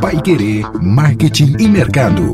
Pai Querer Marketing e Mercado.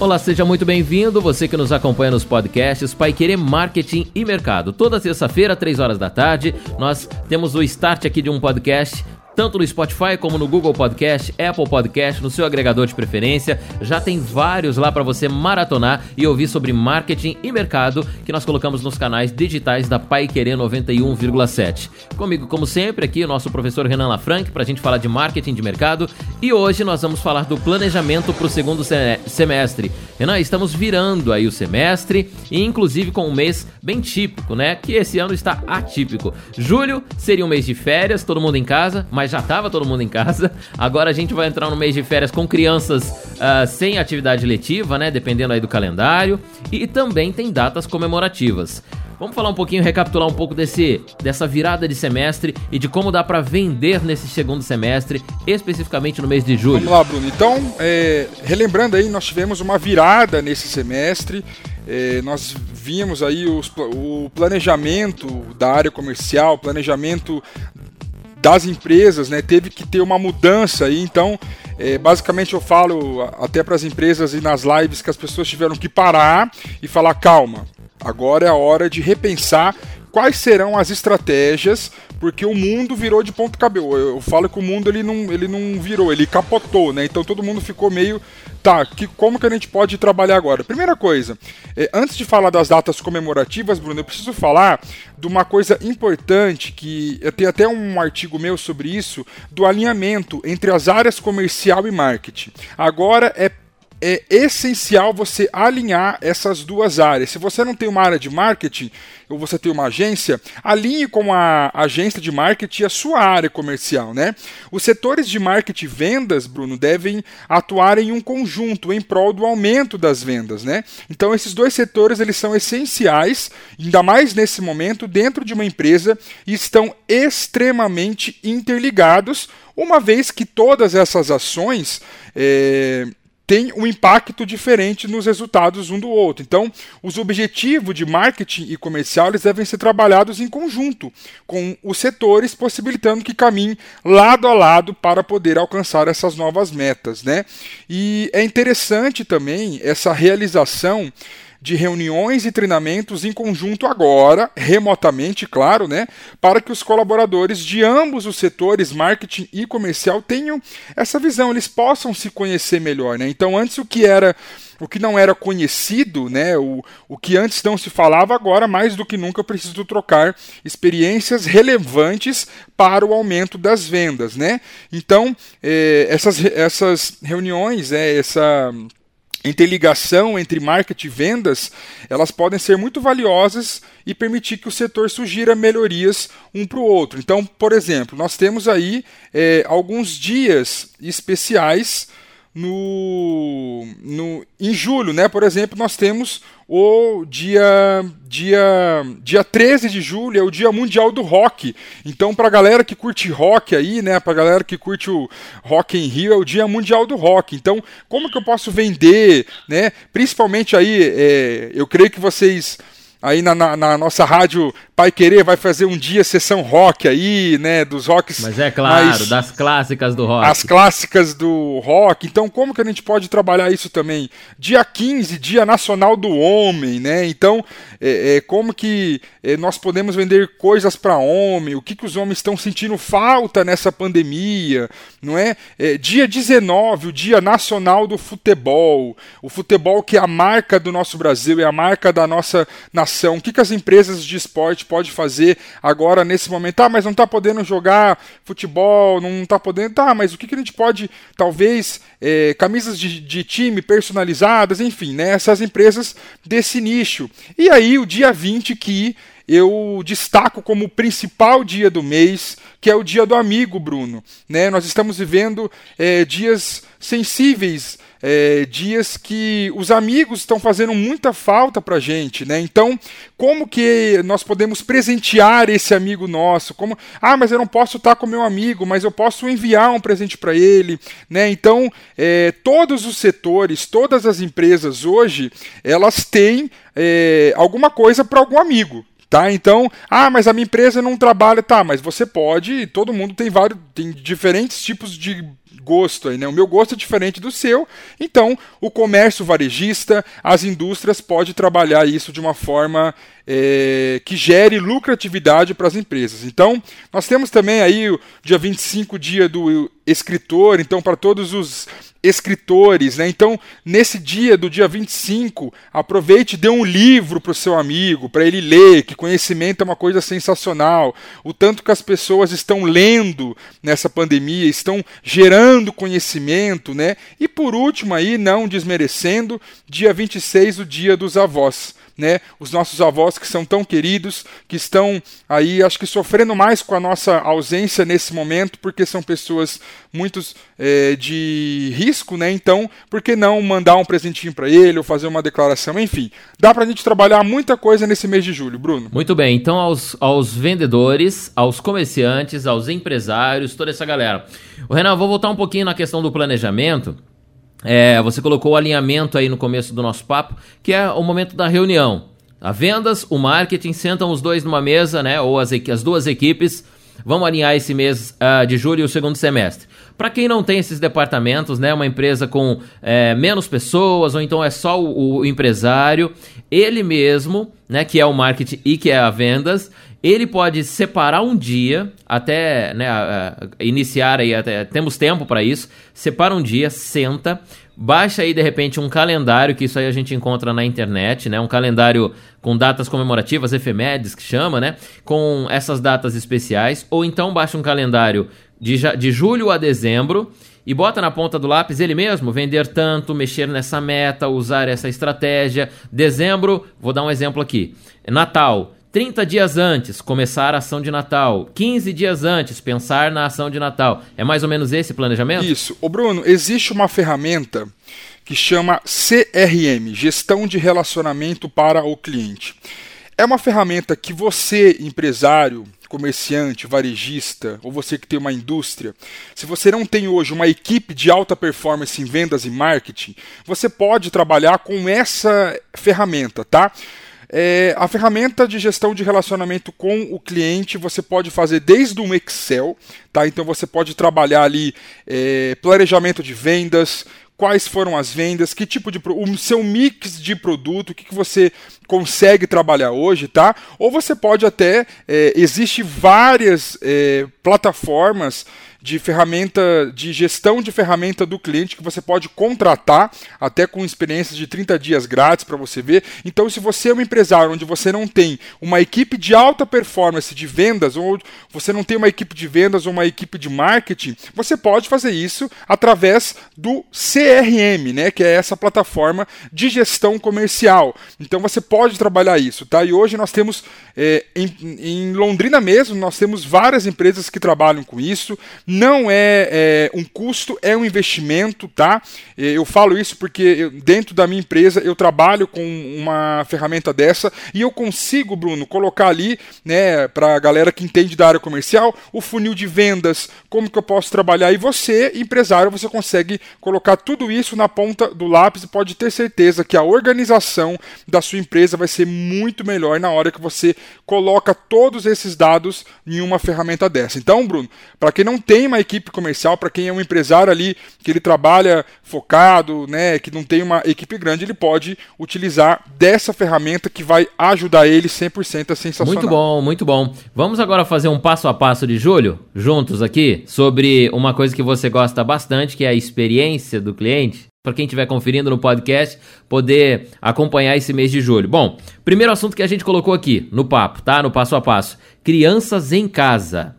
Olá, seja muito bem-vindo. Você que nos acompanha nos podcasts Pai Querer Marketing e Mercado. Toda terça-feira, 3 horas da tarde, nós temos o start aqui de um podcast tanto no Spotify como no Google Podcast, Apple Podcast, no seu agregador de preferência. Já tem vários lá para você maratonar e ouvir sobre marketing e mercado que nós colocamos nos canais digitais da Pai Querer 91,7. Comigo, como sempre, aqui o nosso professor Renan Lafranc para a gente falar de marketing de mercado e hoje nós vamos falar do planejamento para o segundo semestre. Renan, estamos virando aí o semestre e inclusive com um mês bem típico, né? Que esse ano está atípico. Julho seria um mês de férias, todo mundo em casa, mas já tava todo mundo em casa. Agora a gente vai entrar no mês de férias com crianças uh, sem atividade letiva, né? Dependendo aí do calendário. E também tem datas comemorativas. Vamos falar um pouquinho, recapitular um pouco desse, dessa virada de semestre e de como dá para vender nesse segundo semestre, especificamente no mês de julho. Vamos lá, Bruno. Então, é, relembrando aí, nós tivemos uma virada nesse semestre. É, nós vimos aí os, o planejamento da área comercial, planejamento das empresas, né, teve que ter uma mudança aí, então é, basicamente eu falo até para as empresas e nas lives que as pessoas tiveram que parar e falar calma, agora é a hora de repensar quais serão as estratégias, porque o mundo virou de ponto cabeça. Eu falo que o mundo ele não, ele não virou, ele capotou, né? Então todo mundo ficou meio, tá, que, como que a gente pode trabalhar agora? Primeira coisa, é, antes de falar das datas comemorativas, Bruno, eu preciso falar de uma coisa importante que eu tenho até um artigo meu sobre isso, do alinhamento entre as áreas comercial e marketing. Agora é é essencial você alinhar essas duas áreas. Se você não tem uma área de marketing ou você tem uma agência, alinhe com a agência de marketing a sua área comercial, né? Os setores de marketing e vendas, Bruno, devem atuar em um conjunto em prol do aumento das vendas, né? Então esses dois setores eles são essenciais, ainda mais nesse momento dentro de uma empresa e estão extremamente interligados, uma vez que todas essas ações é, tem um impacto diferente nos resultados um do outro. Então, os objetivos de marketing e comercial eles devem ser trabalhados em conjunto com os setores, possibilitando que caminhem lado a lado para poder alcançar essas novas metas. Né? E é interessante também essa realização de reuniões e treinamentos em conjunto agora, remotamente, claro, né, para que os colaboradores de ambos os setores, marketing e comercial, tenham essa visão, eles possam se conhecer melhor, né? Então, antes o que era o que não era conhecido, né, o, o que antes não se falava, agora mais do que nunca preciso trocar experiências relevantes para o aumento das vendas, né? Então, eh, essas, essas reuniões, é, essa interligação entre marketing e vendas, elas podem ser muito valiosas e permitir que o setor sugira melhorias um para o outro. Então, por exemplo, nós temos aí é, alguns dias especiais no, no, em julho, né? Por exemplo, nós temos o dia, dia, dia 13 de julho, é o Dia Mundial do Rock. Então, para a galera que curte rock aí, né? Para a galera que curte o Rock em Rio, é o Dia Mundial do Rock. Então, como que eu posso vender, né? Principalmente aí, é, eu creio que vocês aí na, na, na, nossa rádio Pai Querer vai fazer um dia sessão rock aí, né, dos rocks. Mas é claro, mais, das clássicas do rock. As clássicas do rock. Então, como que a gente pode trabalhar isso também? Dia 15, Dia Nacional do Homem, né? Então, é, é como que é, nós podemos vender coisas para homem? O que que os homens estão sentindo falta nessa pandemia, não é? é? Dia 19, o Dia Nacional do Futebol. O futebol que é a marca do nosso Brasil, é a marca da nossa nação. O que que as empresas de esporte pode fazer agora nesse momento. Ah, mas não está podendo jogar futebol, não está podendo. Tá, mas o que, que a gente pode, talvez, é, camisas de, de, time personalizadas, enfim, né, essas empresas desse nicho. E aí, o dia 20 que eu destaco como o principal dia do mês, que é o dia do amigo, Bruno. Né? Nós estamos vivendo é, dias sensíveis é, dias que os amigos estão fazendo muita falta para gente, né? Então, como que nós podemos presentear esse amigo nosso? Como, ah, mas eu não posso estar com meu amigo, mas eu posso enviar um presente para ele, né? Então, é, todos os setores, todas as empresas hoje, elas têm é, alguma coisa para algum amigo Tá? Então, ah, mas a minha empresa não trabalha, tá, mas você pode, todo mundo tem vários, tem diferentes tipos de gosto aí, né? O meu gosto é diferente do seu, então o comércio varejista, as indústrias pode trabalhar isso de uma forma é, que gere lucratividade para as empresas. Então, nós temos também aí o dia 25, dia do escritor, então para todos os escritores, né? Então, nesse dia do dia 25, aproveite e dê um livro para o seu amigo, para ele ler, que conhecimento é uma coisa sensacional. O tanto que as pessoas estão lendo nessa pandemia, estão gerando conhecimento, né? E por último aí, não desmerecendo, dia 26, o dia dos avós né? Os nossos avós que são tão queridos, que estão aí, acho que sofrendo mais com a nossa ausência nesse momento, porque são pessoas muito é, de risco, né? Então, por que não mandar um presentinho para ele ou fazer uma declaração? Enfim, dá para a gente trabalhar muita coisa nesse mês de julho, Bruno. Muito bem. Então, aos, aos vendedores, aos comerciantes, aos empresários, toda essa galera. O Renan, vou voltar um pouquinho na questão do planejamento. É, você colocou o alinhamento aí no começo do nosso papo, que é o momento da reunião. A vendas, o marketing, sentam os dois numa mesa, né? Ou as, as duas equipes. Vamos alinhar esse mês uh, de julho e o segundo semestre. Para quem não tem esses departamentos, né, uma empresa com é, menos pessoas, ou então é só o, o, empresário, ele mesmo, né, que é o marketing e que é a vendas, ele pode separar um dia, até né, iniciar aí, até, temos tempo para isso, separa um dia, senta, baixa aí de repente um calendário, que isso aí a gente encontra na internet, né? Um calendário com datas comemorativas, efemérides que chama, né? Com essas datas especiais, ou então baixa um calendário de, de julho a dezembro e bota na ponta do lápis ele mesmo, vender tanto, mexer nessa meta, usar essa estratégia. Dezembro, vou dar um exemplo aqui. Natal, 30 dias antes, começar a ação de Natal. 15 dias antes, pensar na ação de Natal. É mais ou menos esse planejamento? Isso. O Bruno, existe uma ferramenta que chama CRM, Gestão de Relacionamento para o Cliente. É uma ferramenta que você, empresário, comerciante, varejista, ou você que tem uma indústria, se você não tem hoje uma equipe de alta performance em vendas e marketing, você pode trabalhar com essa ferramenta, tá? É, a ferramenta de gestão de relacionamento com o cliente você pode fazer desde um Excel, tá? Então você pode trabalhar ali é, planejamento de vendas, quais foram as vendas, que tipo de o seu mix de produto, o que, que você consegue trabalhar hoje, tá? Ou você pode até é, existe várias é, plataformas de ferramenta de gestão de ferramenta do cliente que você pode contratar até com experiências de 30 dias grátis para você ver. Então, se você é um empresário onde você não tem uma equipe de alta performance de vendas ou você não tem uma equipe de vendas ou uma equipe de marketing, você pode fazer isso através do CRM, né, que é essa plataforma de gestão comercial. Então, você pode trabalhar isso, tá? E hoje nós temos é, em, em Londrina mesmo, nós temos várias empresas que trabalham com isso não é, é, um custo, é um investimento, tá? Eu falo isso porque eu, dentro da minha empresa eu trabalho com uma ferramenta dessa e eu consigo, Bruno, colocar ali, né, para a galera que entende da área comercial, o funil de vendas, como que eu posso trabalhar. E você, empresário, você consegue colocar tudo isso na ponta do lápis e pode ter certeza que a organização da sua empresa vai ser muito melhor na hora que você coloca todos esses dados em uma ferramenta dessa. Então, Bruno, para quem não tem tem uma equipe comercial, para quem é um empresário ali que ele trabalha focado, né, que não tem uma equipe grande, ele pode utilizar dessa ferramenta que vai ajudar ele 100% a sensacional. Muito bom, muito bom. Vamos agora fazer um passo a passo de julho, juntos aqui, sobre uma coisa que você gosta bastante, que é a experiência do cliente para quem estiver conferindo no podcast, poder acompanhar esse mês de julho. Bom, primeiro assunto que a gente colocou aqui no papo, tá? No passo a passo. Crianças em casa.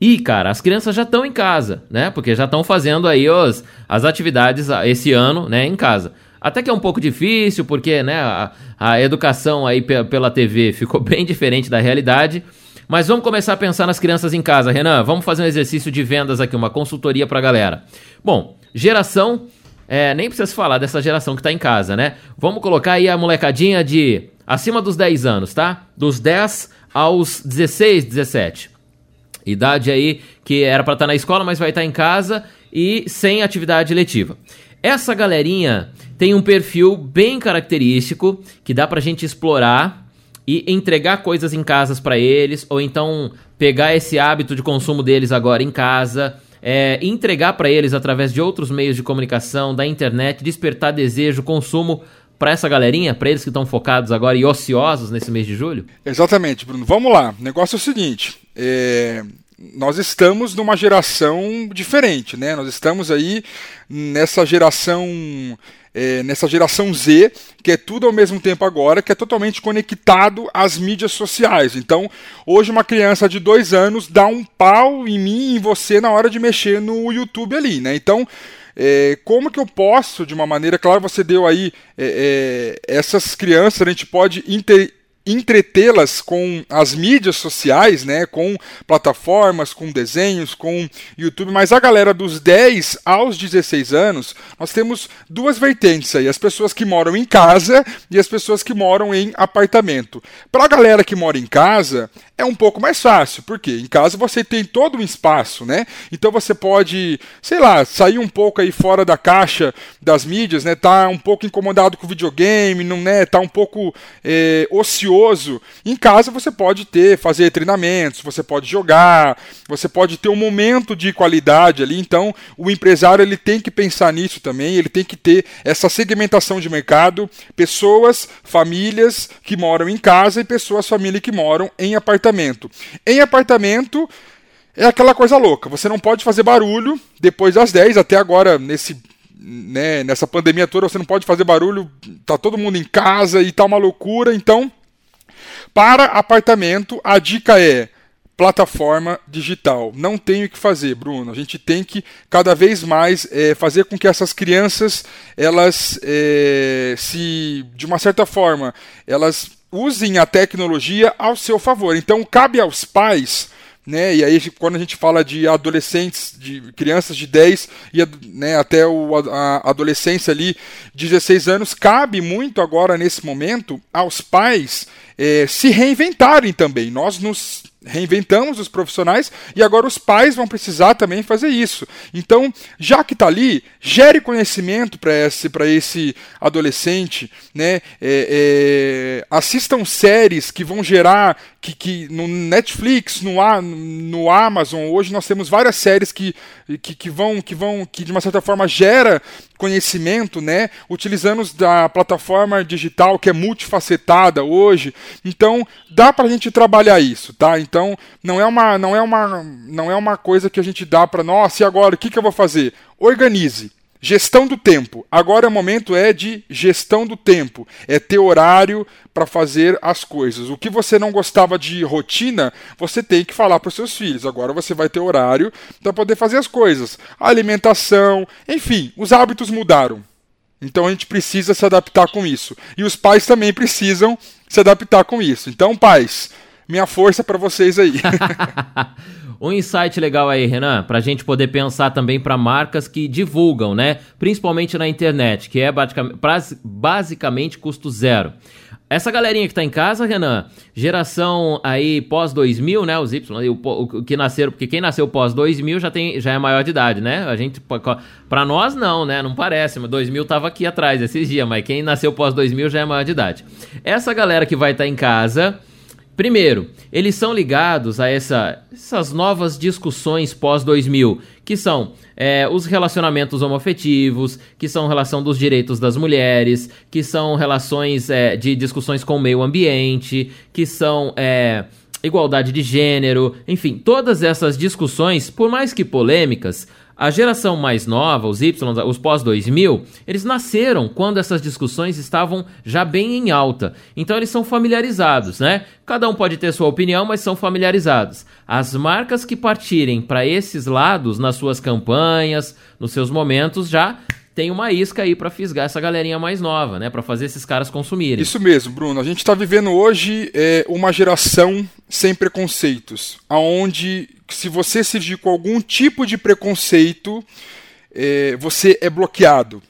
E, cara, as crianças já estão em casa, né? Porque já estão fazendo aí os, as atividades esse ano, né, em casa. Até que é um pouco difícil, porque, né, a, a educação aí pela TV ficou bem diferente da realidade. Mas vamos começar a pensar nas crianças em casa, Renan. Vamos fazer um exercício de vendas aqui, uma consultoria pra galera. Bom, geração, é, nem precisa falar dessa geração que tá em casa, né? Vamos colocar aí a molecadinha de acima dos 10 anos, tá? Dos 10 aos 16, 17. Idade aí que era para estar tá na escola, mas vai estar tá em casa e sem atividade letiva. Essa galerinha tem um perfil bem característico que dá pra gente explorar e entregar coisas em casas para eles, ou então pegar esse hábito de consumo deles agora em casa, é, entregar para eles através de outros meios de comunicação, da internet, despertar desejo, consumo para essa galerinha, para eles que estão focados agora e ociosos nesse mês de julho? Exatamente, Bruno. Vamos lá. O negócio é o seguinte: é, nós estamos numa geração diferente, né? Nós estamos aí nessa geração é, nessa geração Z, que é tudo ao mesmo tempo agora, que é totalmente conectado às mídias sociais. Então, hoje uma criança de dois anos dá um pau em mim e em você na hora de mexer no YouTube ali, né? Então, é, como que eu posso, de uma maneira, claro, você deu aí é, é, essas crianças, a gente pode inter, entretê-las com as mídias sociais, né, com plataformas, com desenhos, com YouTube, mas a galera dos 10 aos 16 anos, nós temos duas vertentes aí, as pessoas que moram em casa e as pessoas que moram em apartamento. Para a galera que mora em casa, é um pouco mais fácil, porque em casa você tem todo um espaço, né? Então você pode, sei lá, sair um pouco aí fora da caixa das mídias, né? Tá um pouco incomodado com o videogame, não né? Tá um pouco é, ocioso. Em casa você pode ter, fazer treinamentos, você pode jogar, você pode ter um momento de qualidade ali. Então o empresário ele tem que pensar nisso também, ele tem que ter essa segmentação de mercado, pessoas, famílias que moram em casa e pessoas, família que moram em apartamento. Em apartamento é aquela coisa louca. Você não pode fazer barulho depois das 10, até agora nesse né, nessa pandemia toda você não pode fazer barulho, tá todo mundo em casa e tá uma loucura. Então, para apartamento, a dica é plataforma digital. Não tem o que fazer, Bruno. A gente tem que cada vez mais é, fazer com que essas crianças, elas é, se, de uma certa forma, elas usem a tecnologia ao seu favor. Então, cabe aos pais. Né, e aí, quando a gente fala de adolescentes, de crianças de 10 e né, até o, a adolescência ali, 16 anos, cabe muito agora, nesse momento, aos pais é, se reinventarem também. Nós nos reinventamos os profissionais e agora os pais vão precisar também fazer isso. Então, já que está ali, gere conhecimento para esse, esse adolescente, né? É, é, assistam séries que vão gerar, que, que no Netflix, no, no Amazon, hoje nós temos várias séries que, que, que vão, que vão, que de uma certa forma gera conhecimento, né? Utilizando da plataforma digital que é multifacetada hoje. Então, dá para a gente trabalhar isso, tá? Então, não é uma, não é uma, não é uma coisa que a gente dá para nossa, e agora o que, que eu vou fazer? Organize. Gestão do tempo. Agora o momento é de gestão do tempo. É ter horário para fazer as coisas. O que você não gostava de rotina, você tem que falar para os seus filhos. Agora você vai ter horário para poder fazer as coisas. alimentação, enfim, os hábitos mudaram. Então a gente precisa se adaptar com isso. E os pais também precisam se adaptar com isso. Então, pais, minha força para vocês aí. Um insight legal aí, Renan, para a gente poder pensar também para marcas que divulgam, né? Principalmente na internet, que é basicamente custo zero. Essa galerinha que está em casa, Renan, geração aí pós 2000, né? Os Y, o, o, que nasceram, porque quem nasceu pós 2000 já tem, já é maior de idade, né? A gente, para nós não, né? Não parece, mas 2000 tava aqui atrás esses dias, mas quem nasceu pós 2000 já é maior de idade. Essa galera que vai estar tá em casa, Primeiro, eles são ligados a essa, essas novas discussões pós-2000, que são é, os relacionamentos homoafetivos, que são relação dos direitos das mulheres, que são relações é, de discussões com o meio ambiente, que são é, igualdade de gênero, enfim, todas essas discussões, por mais que polêmicas, a geração mais nova, os Y, os pós-2000, eles nasceram quando essas discussões estavam já bem em alta. Então eles são familiarizados, né? Cada um pode ter sua opinião, mas são familiarizados. As marcas que partirem para esses lados nas suas campanhas, nos seus momentos, já tem uma isca aí para fisgar essa galerinha mais nova, né? Para fazer esses caras consumirem. Isso mesmo, Bruno. A gente está vivendo hoje é, uma geração sem preconceitos, aonde se você surgir com algum tipo de preconceito, é, você é bloqueado.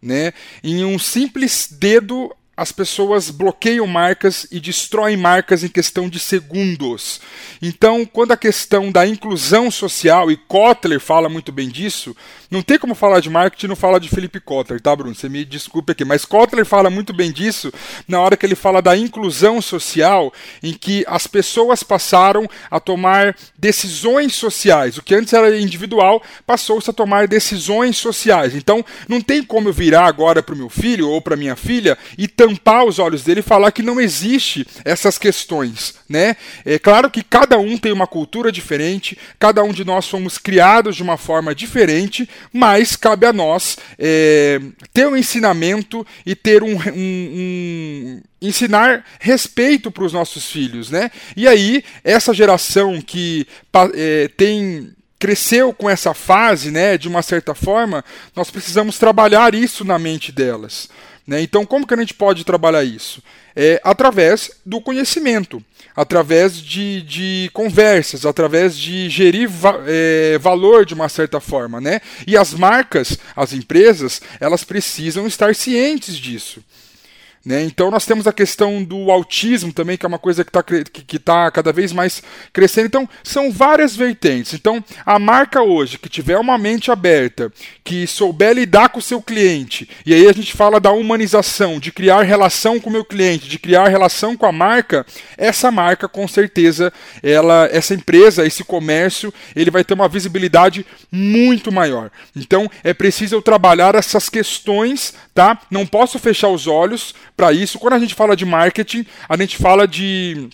Né? Em um simples dedo as pessoas bloqueiam marcas e destroem marcas em questão de segundos. Então, quando a questão da inclusão social, e Kotler fala muito bem disso, não tem como falar de marketing não falar de Felipe Kotler, tá, Bruno? Você me desculpe aqui, mas Kotler fala muito bem disso na hora que ele fala da inclusão social, em que as pessoas passaram a tomar decisões sociais. O que antes era individual passou-se a tomar decisões sociais. Então, não tem como eu virar agora para o meu filho ou para minha filha e tampar os olhos dele e falar que não existe essas questões, né? É claro que cada um tem uma cultura diferente, cada um de nós fomos criados de uma forma diferente, mas cabe a nós é, ter um ensinamento e ter um, um, um ensinar respeito para os nossos filhos, né? E aí essa geração que é, tem cresceu com essa fase, né, de uma certa forma, nós precisamos trabalhar isso na mente delas. Né? Então, como que a gente pode trabalhar isso? É, através do conhecimento, através de, de conversas, através de gerir va é, valor de uma certa forma. Né? E as marcas, as empresas, elas precisam estar cientes disso. Né? Então nós temos a questão do autismo também, que é uma coisa que está que, que tá cada vez mais crescendo. Então são várias vertentes. Então a marca hoje que tiver uma mente aberta, que souber lidar com o seu cliente, e aí a gente fala da humanização, de criar relação com o meu cliente, de criar relação com a marca, essa marca com certeza, ela, essa empresa, esse comércio, ele vai ter uma visibilidade muito maior. Então é preciso eu trabalhar essas questões, tá? Não posso fechar os olhos para isso. Quando a gente fala de marketing, a gente fala de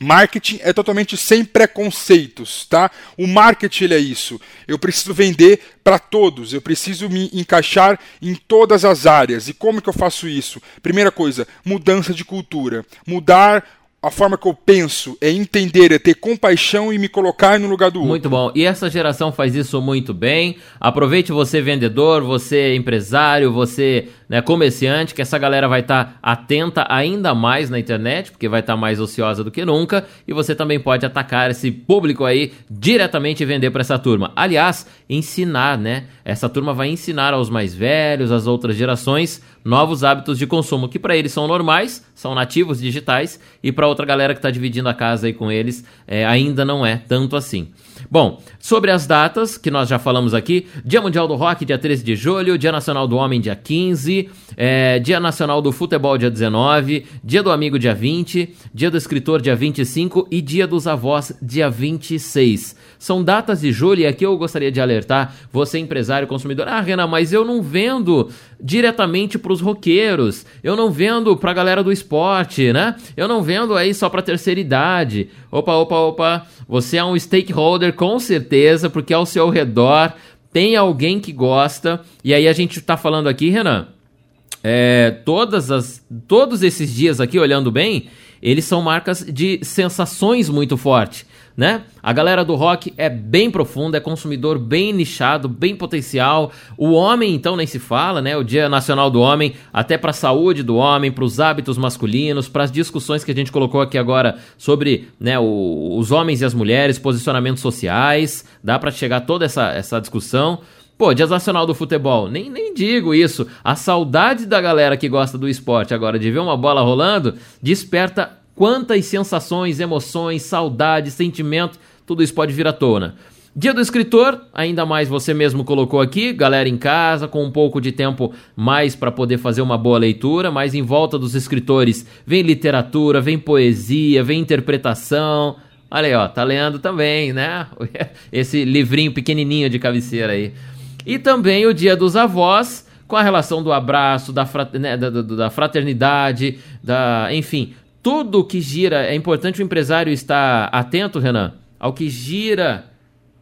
Marketing é totalmente sem preconceitos, tá? O marketing é isso. Eu preciso vender para todos, eu preciso me encaixar em todas as áreas. E como que eu faço isso? Primeira coisa, mudança de cultura. Mudar a forma que eu penso é entender, é ter compaixão e me colocar no lugar do outro. Muito bom. E essa geração faz isso muito bem. Aproveite você vendedor, você empresário, você né, comerciante, que essa galera vai estar tá atenta ainda mais na internet, porque vai estar tá mais ociosa do que nunca, e você também pode atacar esse público aí diretamente e vender para essa turma. Aliás, ensinar, né? Essa turma vai ensinar aos mais velhos, às outras gerações, novos hábitos de consumo que para eles são normais, são nativos digitais, e para outra galera que está dividindo a casa aí com eles, é, ainda não é tanto assim. Bom, sobre as datas que nós já falamos aqui: Dia Mundial do Rock, dia 13 de julho, Dia Nacional do Homem, dia 15, é, Dia Nacional do Futebol, dia 19, Dia do Amigo, dia 20, Dia do Escritor, dia 25 e Dia dos Avós, dia 26. São datas de julho e aqui eu gostaria de alertar você, empresário, consumidor. Ah, Renan, mas eu não vendo diretamente para os roqueiros, eu não vendo para a galera do esporte, né? Eu não vendo aí só para terceira idade. Opa, opa, opa. Você é um stakeholder com certeza, porque ao seu redor tem alguém que gosta. E aí a gente está falando aqui, Renan. É, todas as, todos esses dias aqui, olhando bem, eles são marcas de sensações muito fortes né? A galera do rock é bem profunda, é consumidor bem nichado, bem potencial. O homem, então, nem se fala, né? O Dia Nacional do Homem, até para a saúde do homem, para os hábitos masculinos, para as discussões que a gente colocou aqui agora sobre né, o, os homens e as mulheres, posicionamentos sociais. Dá para chegar toda essa, essa discussão. Pô, Dia Nacional do Futebol, nem, nem digo isso. A saudade da galera que gosta do esporte agora de ver uma bola rolando desperta Quantas sensações, emoções, saudade, sentimento, tudo isso pode vir à tona. Dia do escritor, ainda mais você mesmo colocou aqui, galera em casa, com um pouco de tempo mais para poder fazer uma boa leitura, mas em volta dos escritores vem literatura, vem poesia, vem interpretação. Olha aí, ó, tá lendo também, né? Esse livrinho pequenininho de cabeceira aí. E também o Dia dos Avós, com a relação do abraço, da, né, da, da fraternidade, da, enfim, tudo que gira, é importante o empresário estar atento, Renan, ao que gira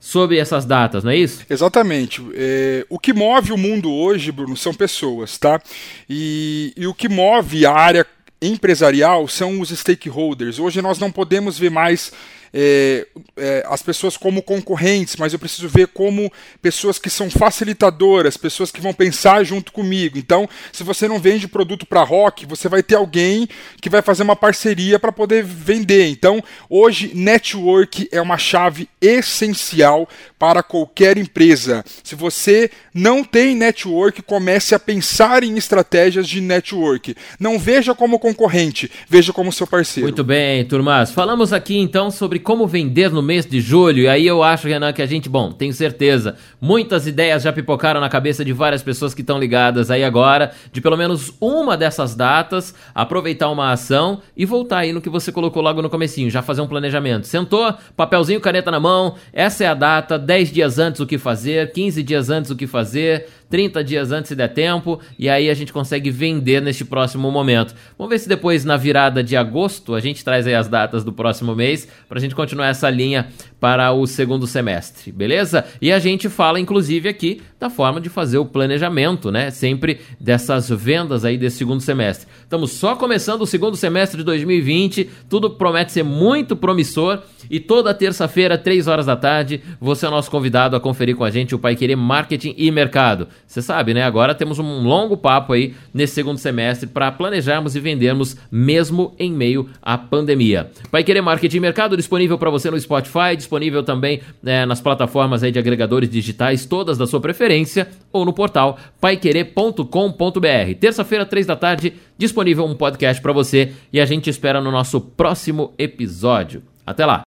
sobre essas datas, não é isso? Exatamente. É, o que move o mundo hoje, Bruno, são pessoas, tá? E, e o que move a área empresarial são os stakeholders. Hoje nós não podemos ver mais é, é, as pessoas como concorrentes, mas eu preciso ver como pessoas que são facilitadoras, pessoas que vão pensar junto comigo. Então, se você não vende produto para rock, você vai ter alguém que vai fazer uma parceria para poder vender. Então, hoje, network é uma chave essencial para qualquer empresa. Se você não tem network, comece a pensar em estratégias de network. Não veja como concorrente, veja como seu parceiro. Muito bem, turmas. Falamos aqui então sobre como vender no mês de julho. E aí eu acho, Renan, que a gente, bom, tenho certeza, muitas ideias já pipocaram na cabeça de várias pessoas que estão ligadas aí agora, de pelo menos uma dessas datas, aproveitar uma ação e voltar aí no que você colocou logo no comecinho, já fazer um planejamento. Sentou, papelzinho, caneta na mão, essa é a data, 10 dias antes o que fazer, 15 dias antes o que fazer, 30 dias antes se der tempo, e aí a gente consegue vender neste próximo momento. Vamos ver se depois na virada de agosto a gente traz aí as datas do próximo mês para a gente continuar essa linha para o segundo semestre, beleza? E a gente fala inclusive aqui da forma de fazer o planejamento, né? Sempre dessas vendas aí desse segundo semestre. Estamos só começando o segundo semestre de 2020, tudo promete ser muito promissor e toda terça-feira, 3 horas da tarde, você é nosso convidado a conferir com a gente o Pai Querer Marketing e Mercado. Você sabe, né? Agora temos um longo papo aí nesse segundo semestre para planejarmos e vendermos mesmo em meio à pandemia. Vai querer marketing e mercado disponível para você no Spotify, disponível também né, nas plataformas aí de agregadores digitais, todas da sua preferência, ou no portal paiquerer.com.br. Terça-feira, três da tarde, disponível um podcast para você e a gente espera no nosso próximo episódio. Até lá!